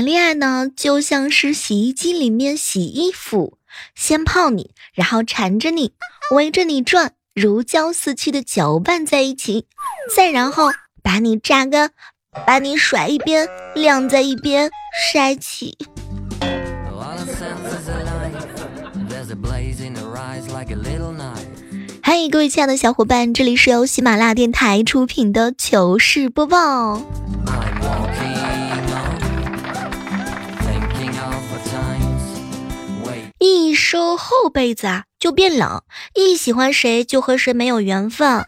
谈恋爱呢，就像是洗衣机里面洗衣服，先泡你，然后缠着你，围着你转，如胶似漆的搅拌在一起，再然后把你榨干，把你甩一边，晾在一边晒起。嗨，各位亲爱的小伙伴，这里是由喜马拉雅电台出品的糗事播报。一收厚被子啊，就变冷；一喜欢谁就和谁没有缘分；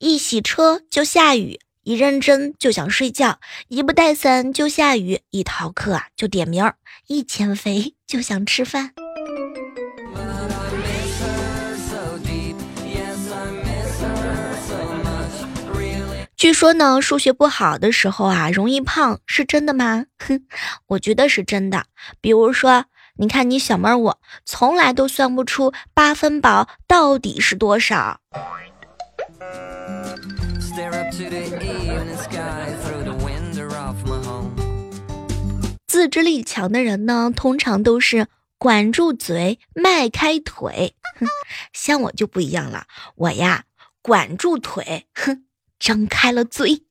一洗车就下雨；一认真就想睡觉；一不带伞就下雨；一逃课啊就点名儿；一减肥就想吃饭。据说呢，数学不好的时候啊，容易胖，是真的吗？哼，我觉得是真的。比如说。你看，你小妹儿，我从来都算不出八分饱到底是多少。自制力强的人呢，通常都是管住嘴，迈开腿。哼，像我就不一样了，我呀，管住腿，哼，张开了嘴。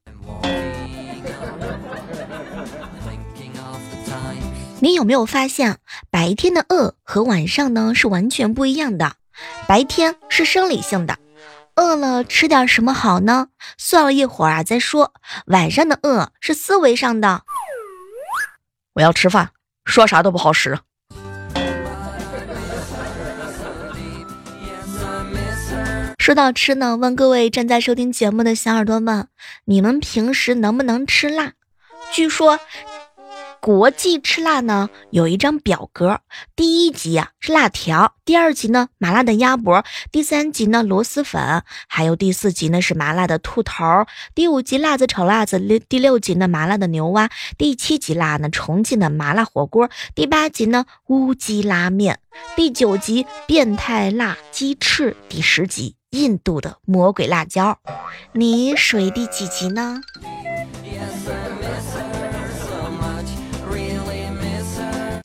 你有没有发现，白天的饿和晚上呢是完全不一样的？白天是生理性的，饿了吃点什么好呢？算了一会儿啊再说。晚上的饿是思维上的，我要吃饭，说啥都不好使。说到吃呢，问各位正在收听节目的小耳朵们，你们平时能不能吃辣？据说。国际吃辣呢，有一张表格，第一级啊是辣条，第二级呢麻辣的鸭脖，第三级呢螺蛳粉，还有第四级呢是麻辣的兔头，第五级辣子炒辣子，六第六级呢麻辣的牛蛙，第七级辣呢重庆的麻辣火锅，第八级呢乌鸡拉面，第九级变态辣鸡翅，第十级印度的魔鬼辣椒，你属于第几级呢？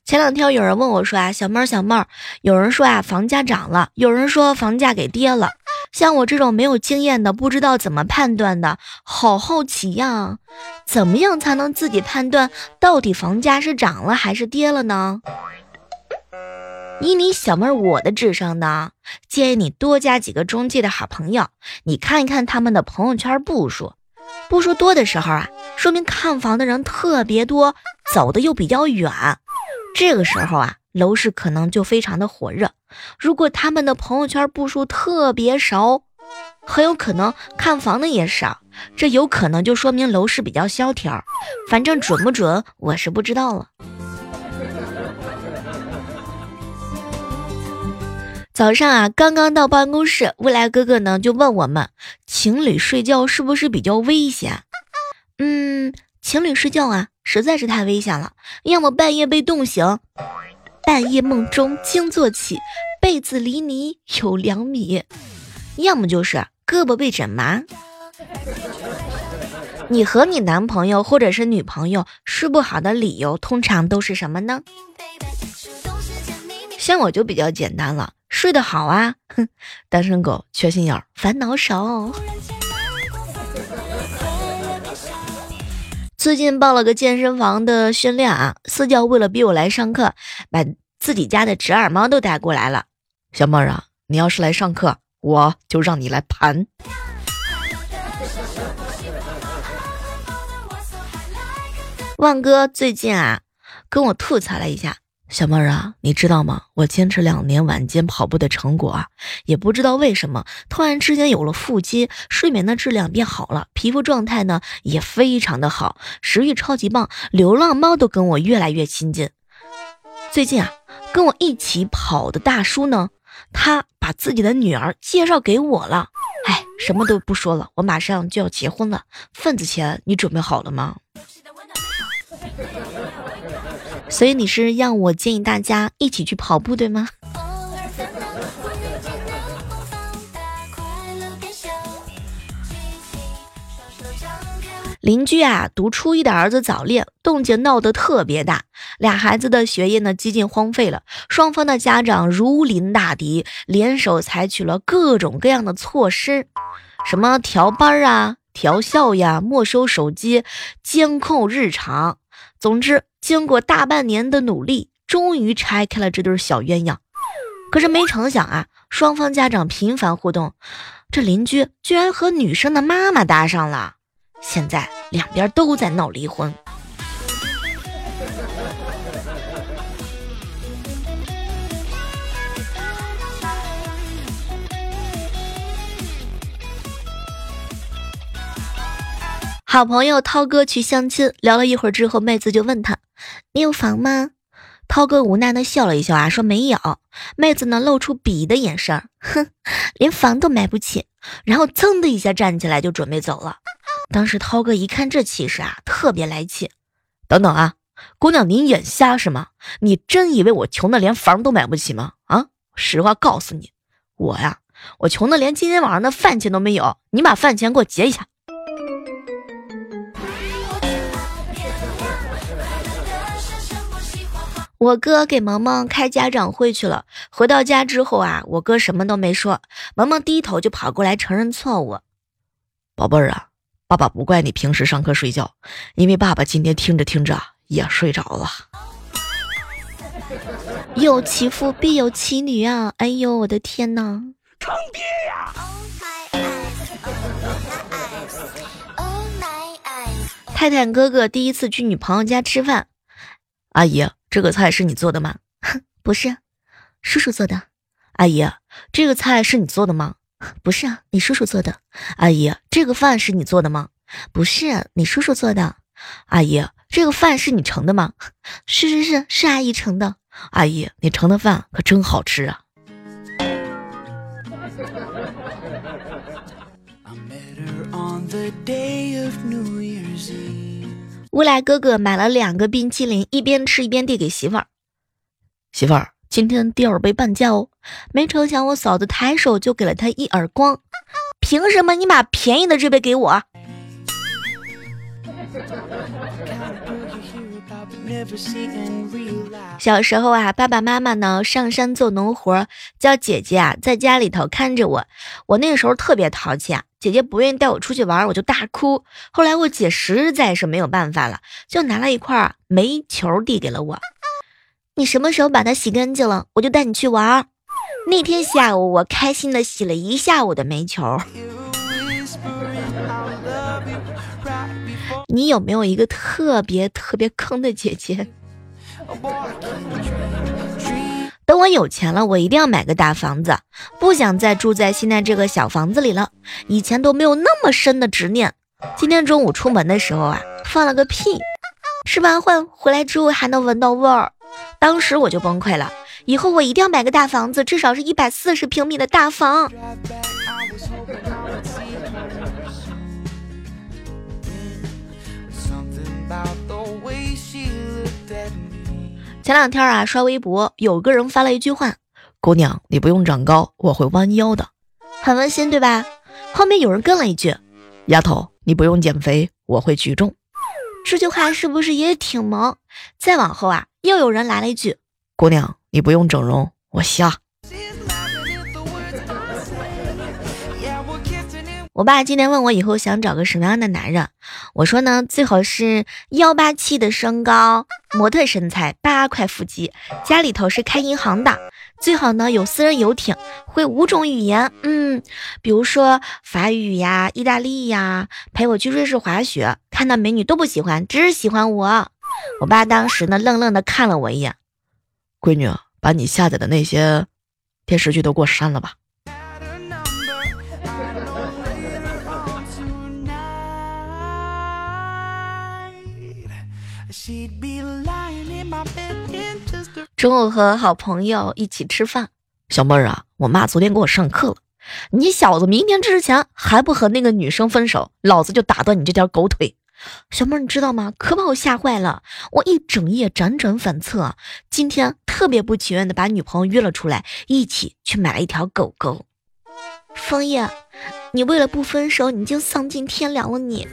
前两天有人问我说啊，小妹儿小妹儿，有人说啊房价涨了，有人说房价给跌了。像我这种没有经验的，不知道怎么判断的，好好奇呀！怎么样才能自己判断到底房价是涨了还是跌了呢？以你小妹儿我的智商呢，建议你多加几个中介的好朋友，你看一看他们的朋友圈步数，步数多的时候啊，说明看房的人特别多，走的又比较远。这个时候啊，楼市可能就非常的火热。如果他们的朋友圈步数特别少，很有可能看房的也少，这有可能就说明楼市比较萧条。反正准不准，我是不知道了。早上啊，刚刚到办公室，未来哥哥呢就问我们，情侣睡觉是不是比较危险？嗯，情侣睡觉啊。实在是太危险了，要么半夜被冻醒，半夜梦中惊坐起，被子离你有两米；要么就是胳膊被枕麻。你和你男朋友或者是女朋友睡不好的理由，通常都是什么呢？像我就比较简单了，睡得好啊，哼，单身狗，缺心眼儿，烦恼少。最近报了个健身房的训练啊，私教为了逼我来上课，把自己家的侄儿猫都带过来了。小妹儿啊，你要是来上课，我就让你来盘。旺哥最近啊，跟我吐槽了一下。小妹儿啊，你知道吗？我坚持两年晚间跑步的成果啊，也不知道为什么突然之间有了腹肌，睡眠的质量变好了，皮肤状态呢也非常的好，食欲超级棒，流浪猫都跟我越来越亲近。最近啊，跟我一起跑的大叔呢，他把自己的女儿介绍给我了。哎，什么都不说了，我马上就要结婚了，份子钱你准备好了吗？所以你是让我建议大家一起去跑步，对吗？邻居啊，读初一的儿子早恋，动静闹得特别大，俩孩子的学业呢几近荒废了。双方的家长如临大敌，联手采取了各种各样的措施，什么调班啊、调校呀、没收手机、监控日常。总之，经过大半年的努力，终于拆开了这对小鸳鸯。可是没成想啊，双方家长频繁互动，这邻居居然和女生的妈妈搭上了。现在两边都在闹离婚。好朋友涛哥去相亲，聊了一会儿之后，妹子就问他：“你有房吗？”涛哥无奈的笑了一笑啊，说没有。妹子呢，露出鄙夷的眼神，哼，连房都买不起。然后噌的一下站起来就准备走了。当时涛哥一看这气势啊，特别来气。等等啊，姑娘，你眼瞎是吗？你真以为我穷的连房都买不起吗？啊，实话告诉你，我呀，我穷的连今天晚上的饭钱都没有。你把饭钱给我结一下。我哥给萌萌开家长会去了，回到家之后啊，我哥什么都没说，萌萌低头就跑过来承认错误。宝贝儿啊。爸爸不怪你平时上课睡觉，因为爸爸今天听着听着也睡着了。有其父必有其女啊！哎呦，我的天哪！坑爹呀！泰坦哥哥第一次去女朋友家吃饭，阿姨，这个菜是你做的吗？不是，叔叔做的。阿姨，这个菜是你做的吗？不是啊，你叔叔做的。阿姨，这个饭是你做的吗？不是，你叔叔做的。阿姨，这个饭是你盛的吗？是是是，是阿姨盛的。阿姨，你盛的饭可真好吃啊！乌来哥哥买了两个冰淇淋，一边吃一边递给媳妇儿。媳妇儿。今天第二杯半价哦，没成想我嫂子抬手就给了他一耳光，凭什么你把便宜的这杯给我？小时候啊，爸爸妈妈呢上山做农活，叫姐姐啊在家里头看着我。我那个时候特别淘气啊，姐姐不愿意带我出去玩，我就大哭。后来我姐实在是没有办法了，就拿了一块煤球递给了我。你什么时候把它洗干净了，我就带你去玩。那天下午，我开心的洗了一下午的煤球。你有没有一个特别特别坑的姐姐？等我有钱了，我一定要买个大房子，不想再住在现在这个小房子里了。以前都没有那么深的执念。今天中午出门的时候啊，放了个屁，吃完饭回来之后还能闻到味儿。当时我就崩溃了，以后我一定要买个大房子，至少是一百四十平米的大房。About the way she looks. 前两天啊，刷微博，有个人发了一句话：“姑娘，你不用长高，我会弯腰的。”很温馨，对吧？后面有人跟了一句：“丫头，你不用减肥，我会举重。”这句话是不是也挺萌？再往后啊。又有人来了一句：“姑娘，你不用整容，我瞎。”我爸今天问我以后想找个什么样的男人，我说呢，最好是幺八七的身高，模特身材，八块腹肌，家里头是开银行的，最好呢有私人游艇，会五种语言，嗯，比如说法语呀、意大利呀，陪我去瑞士滑雪，看到美女都不喜欢，只是喜欢我。我爸当时呢，愣愣的看了我一眼，闺女，把你下载的那些电视剧都给我删了吧。中午和好朋友一起吃饭，小妹儿啊，我妈昨天给我上课了，你小子明天之前还不和那个女生分手，老子就打断你这条狗腿。小妹儿，你知道吗？可把我吓坏了，我一整夜辗转反侧，今天特别不情愿的把女朋友约了出来，一起去买了一条狗狗。枫叶，你为了不分手，你就丧尽天良了你。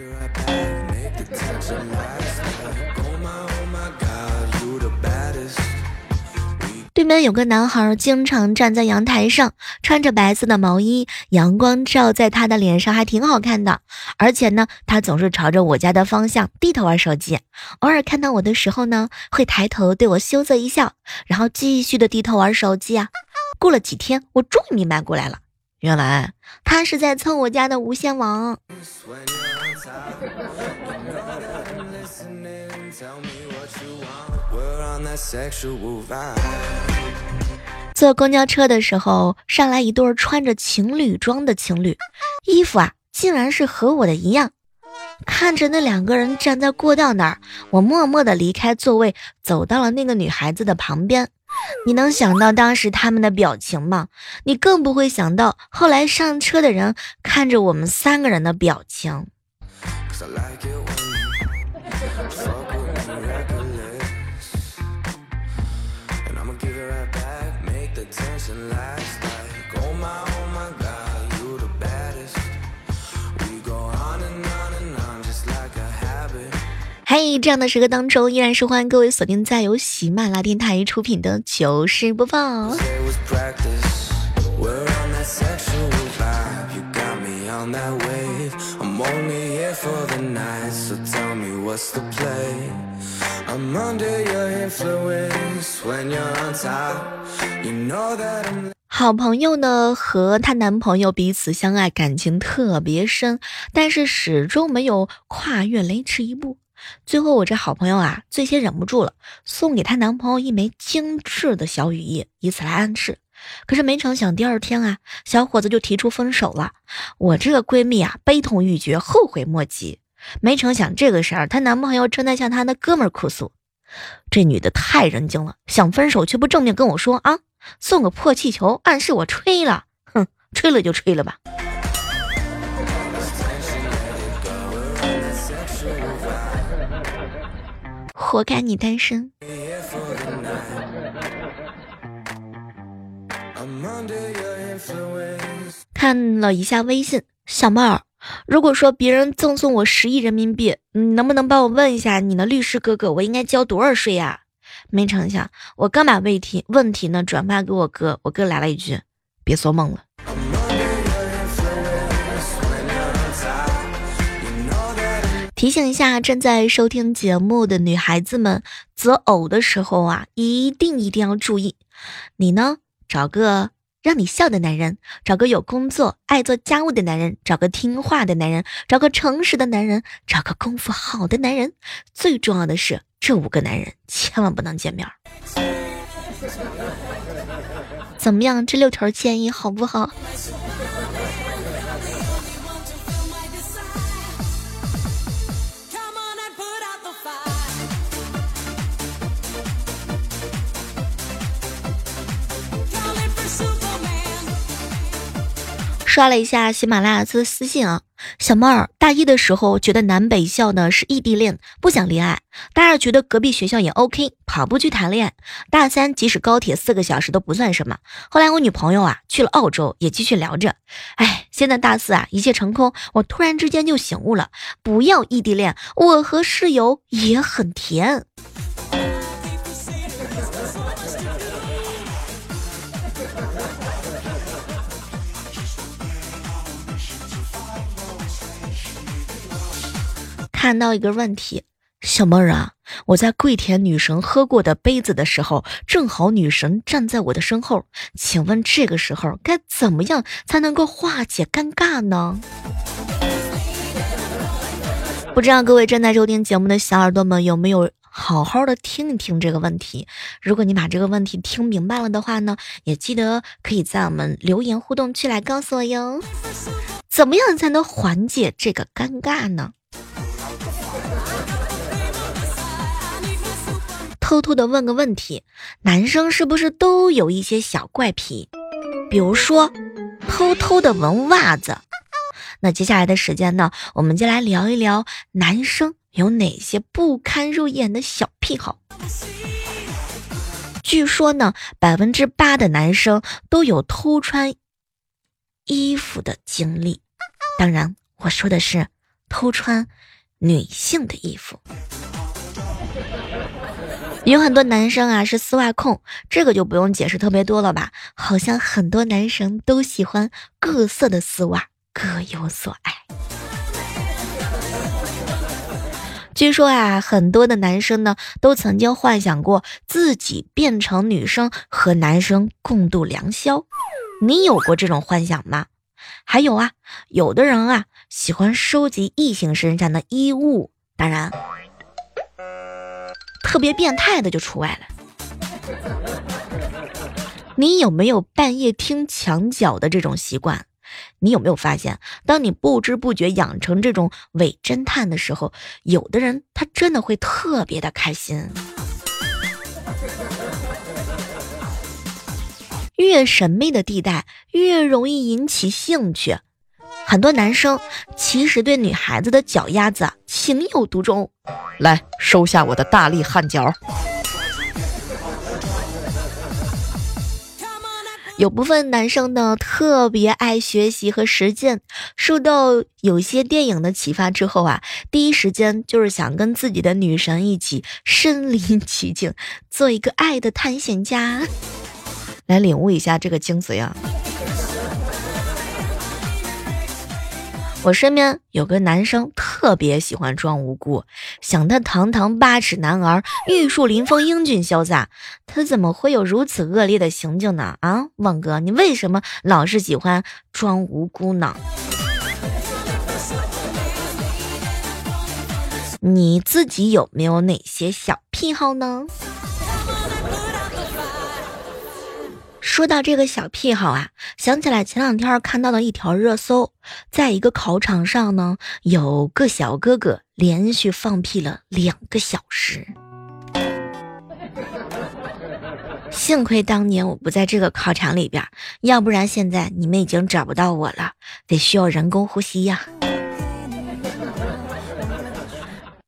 对面有个男孩，经常站在阳台上，穿着白色的毛衣，阳光照在他的脸上，还挺好看的。而且呢，他总是朝着我家的方向低头玩手机，偶尔看到我的时候呢，会抬头对我羞涩一笑，然后继续的低头玩手机啊。过了几天，我终于明白过来了，原来他是在蹭我家的无线网。坐公交车的时候，上来一对穿着情侣装的情侣，衣服啊，竟然是和我的一样。看着那两个人站在过道那儿，我默默的离开座位，走到了那个女孩子的旁边。你能想到当时他们的表情吗？你更不会想到后来上车的人看着我们三个人的表情。嘿，这样的时刻当中，依然是欢迎各位锁定在由喜马拉雅电台出品的糗事播报。好朋友呢和她男朋友彼此相爱，感情特别深，但是始终没有跨越雷池一步。最后我这好朋友啊，最先忍不住了，送给她男朋友一枚精致的小雨衣，以此来暗示。可是没成想，第二天啊，小伙子就提出分手了。我这个闺蜜啊，悲痛欲绝，后悔莫及。没成想这个时候，她男朋友正在向她的哥们儿哭诉：“这女的太人精了，想分手却不正面跟我说啊，送个破气球暗示我吹了，哼，吹了就吹了吧。”活该你单身。看了一下微信，小妹儿，如果说别人赠送我十亿人民币，你能不能帮我问一下你的律师哥哥，我应该交多少税呀？没成想，我刚把问题问题呢转发给我哥，我哥来了一句：“别做梦了。”提醒一下正在收听节目的女孩子们，择偶的时候啊，一定一定要注意。你呢，找个让你笑的男人，找个有工作、爱做家务的男人，找个听话的男人，找个诚实的男人，找个功夫好的男人。最重要的是，这五个男人千万不能见面。怎么样？这六条建议好不好？刷了一下喜马拉雅的私信啊，小妹儿，大一的时候觉得南北校呢是异地恋，不想恋爱；大二觉得隔壁学校也 OK，跑步去谈恋爱；大三即使高铁四个小时都不算什么。后来我女朋友啊去了澳洲，也继续聊着。哎，现在大四啊一切成空，我突然之间就醒悟了，不要异地恋，我和室友也很甜。看到一个问题，小妹儿啊，我在跪舔女神喝过的杯子的时候，正好女神站在我的身后，请问这个时候该怎么样才能够化解尴尬呢？不知道各位正在收听节目的小耳朵们有没有好好的听一听这个问题？如果你把这个问题听明白了的话呢，也记得可以在我们留言互动区来告诉我哟。怎么样才能缓解这个尴尬呢？偷偷的问个问题：男生是不是都有一些小怪癖？比如说，偷偷的闻袜子。那接下来的时间呢，我们就来聊一聊男生有哪些不堪入眼的小癖好。据说呢，百分之八的男生都有偷穿衣服的经历。当然，我说的是偷穿女性的衣服。有很多男生啊是丝袜控，这个就不用解释特别多了吧？好像很多男生都喜欢各色的丝袜，各有所爱。据说啊，很多的男生呢都曾经幻想过自己变成女生和男生共度良宵。你有过这种幻想吗？还有啊，有的人啊喜欢收集异性身上的衣物，当然。特别变态的就除外了。你有没有半夜听墙角的这种习惯？你有没有发现，当你不知不觉养成这种伪侦探的时候，有的人他真的会特别的开心。越神秘的地带，越容易引起兴趣。很多男生其实对女孩子的脚丫子情有独钟，来收下我的大力汗脚。有部分男生呢特别爱学习和实践，受到有些电影的启发之后啊，第一时间就是想跟自己的女神一起身临其境，做一个爱的探险家，来领悟一下这个精髓啊。我身边有个男生特别喜欢装无辜，想他堂堂八尺男儿，玉树临风，英俊潇洒，他怎么会有如此恶劣的行径呢？啊，旺哥，你为什么老是喜欢装无辜呢？你自己有没有哪些小癖好呢？说到这个小癖好啊，想起来前两天看到了一条热搜，在一个考场上呢，有个小哥哥连续放屁了两个小时。幸亏当年我不在这个考场里边，要不然现在你们已经找不到我了，得需要人工呼吸呀。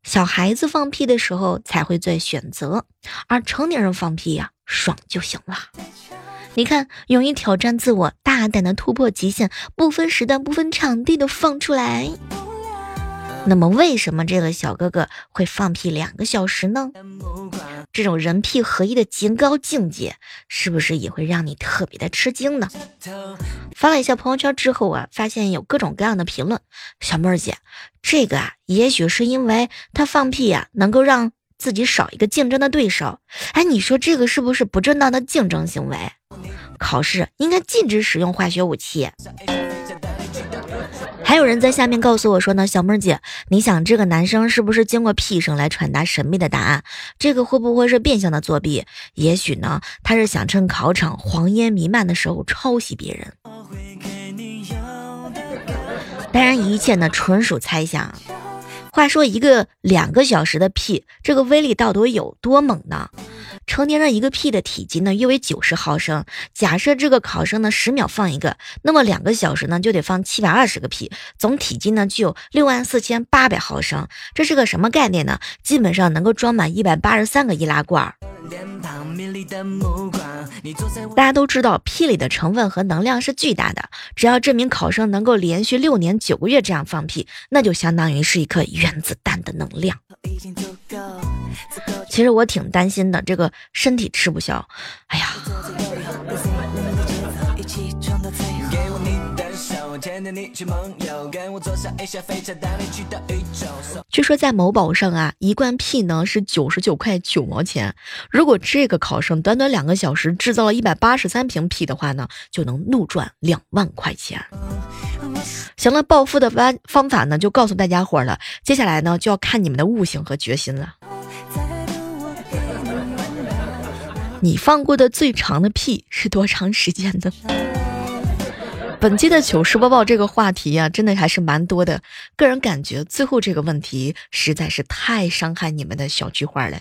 小孩子放屁的时候才会做选择，而成年人放屁呀，爽就行了。你看，勇于挑战自我，大胆的突破极限，不分时段、不分场地的放出来。那么，为什么这个小哥哥会放屁两个小时呢？这种人屁合一的极高境界，是不是也会让你特别的吃惊呢？发了一下朋友圈之后啊，发现有各种各样的评论。小妹儿姐，这个啊，也许是因为他放屁呀，能够让。自己少一个竞争的对手，哎，你说这个是不是不正当的竞争行为？考试应该禁止使用化学武器。还有人在下面告诉我说呢，小妹儿姐，你想这个男生是不是经过屁声来传达神秘的答案？这个会不会是变相的作弊？也许呢，他是想趁考场黄烟弥漫的时候抄袭别人。当然，一切呢纯属猜想。话说一个两个小时的屁，这个威力到底有多猛呢？成年人一个屁的体积呢约为九十毫升。假设这个考生呢十秒放一个，那么两个小时呢就得放七百二十个屁，总体积呢就有六万四千八百毫升。这是个什么概念呢？基本上能够装满一百八十三个易拉罐。大家都知道，屁里的成分和能量是巨大的。只要这名考生能够连续六年九个月这样放屁，那就相当于是一颗原子弹的能量。其实我挺担心的，这个身体吃不消。哎呀。据说在某宝上啊，一罐屁呢是九十九块九毛钱。如果这个考生短短两个小时制造了一百八十三瓶屁的话呢，就能怒赚两万块钱。行了，暴富的方方法呢，就告诉大家伙了。接下来呢，就要看你们的悟性和决心了。你放过的最长的屁是多长时间的？本期的糗事播报这个话题呀，真的还是蛮多的。个人感觉最后这个问题实在是太伤害你们的小菊花了。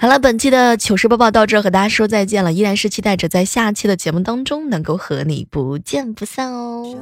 好了，本期的糗事播报到这，和大家说再见了。依然是期待着在下期的节目当中能够和你不见不散哦。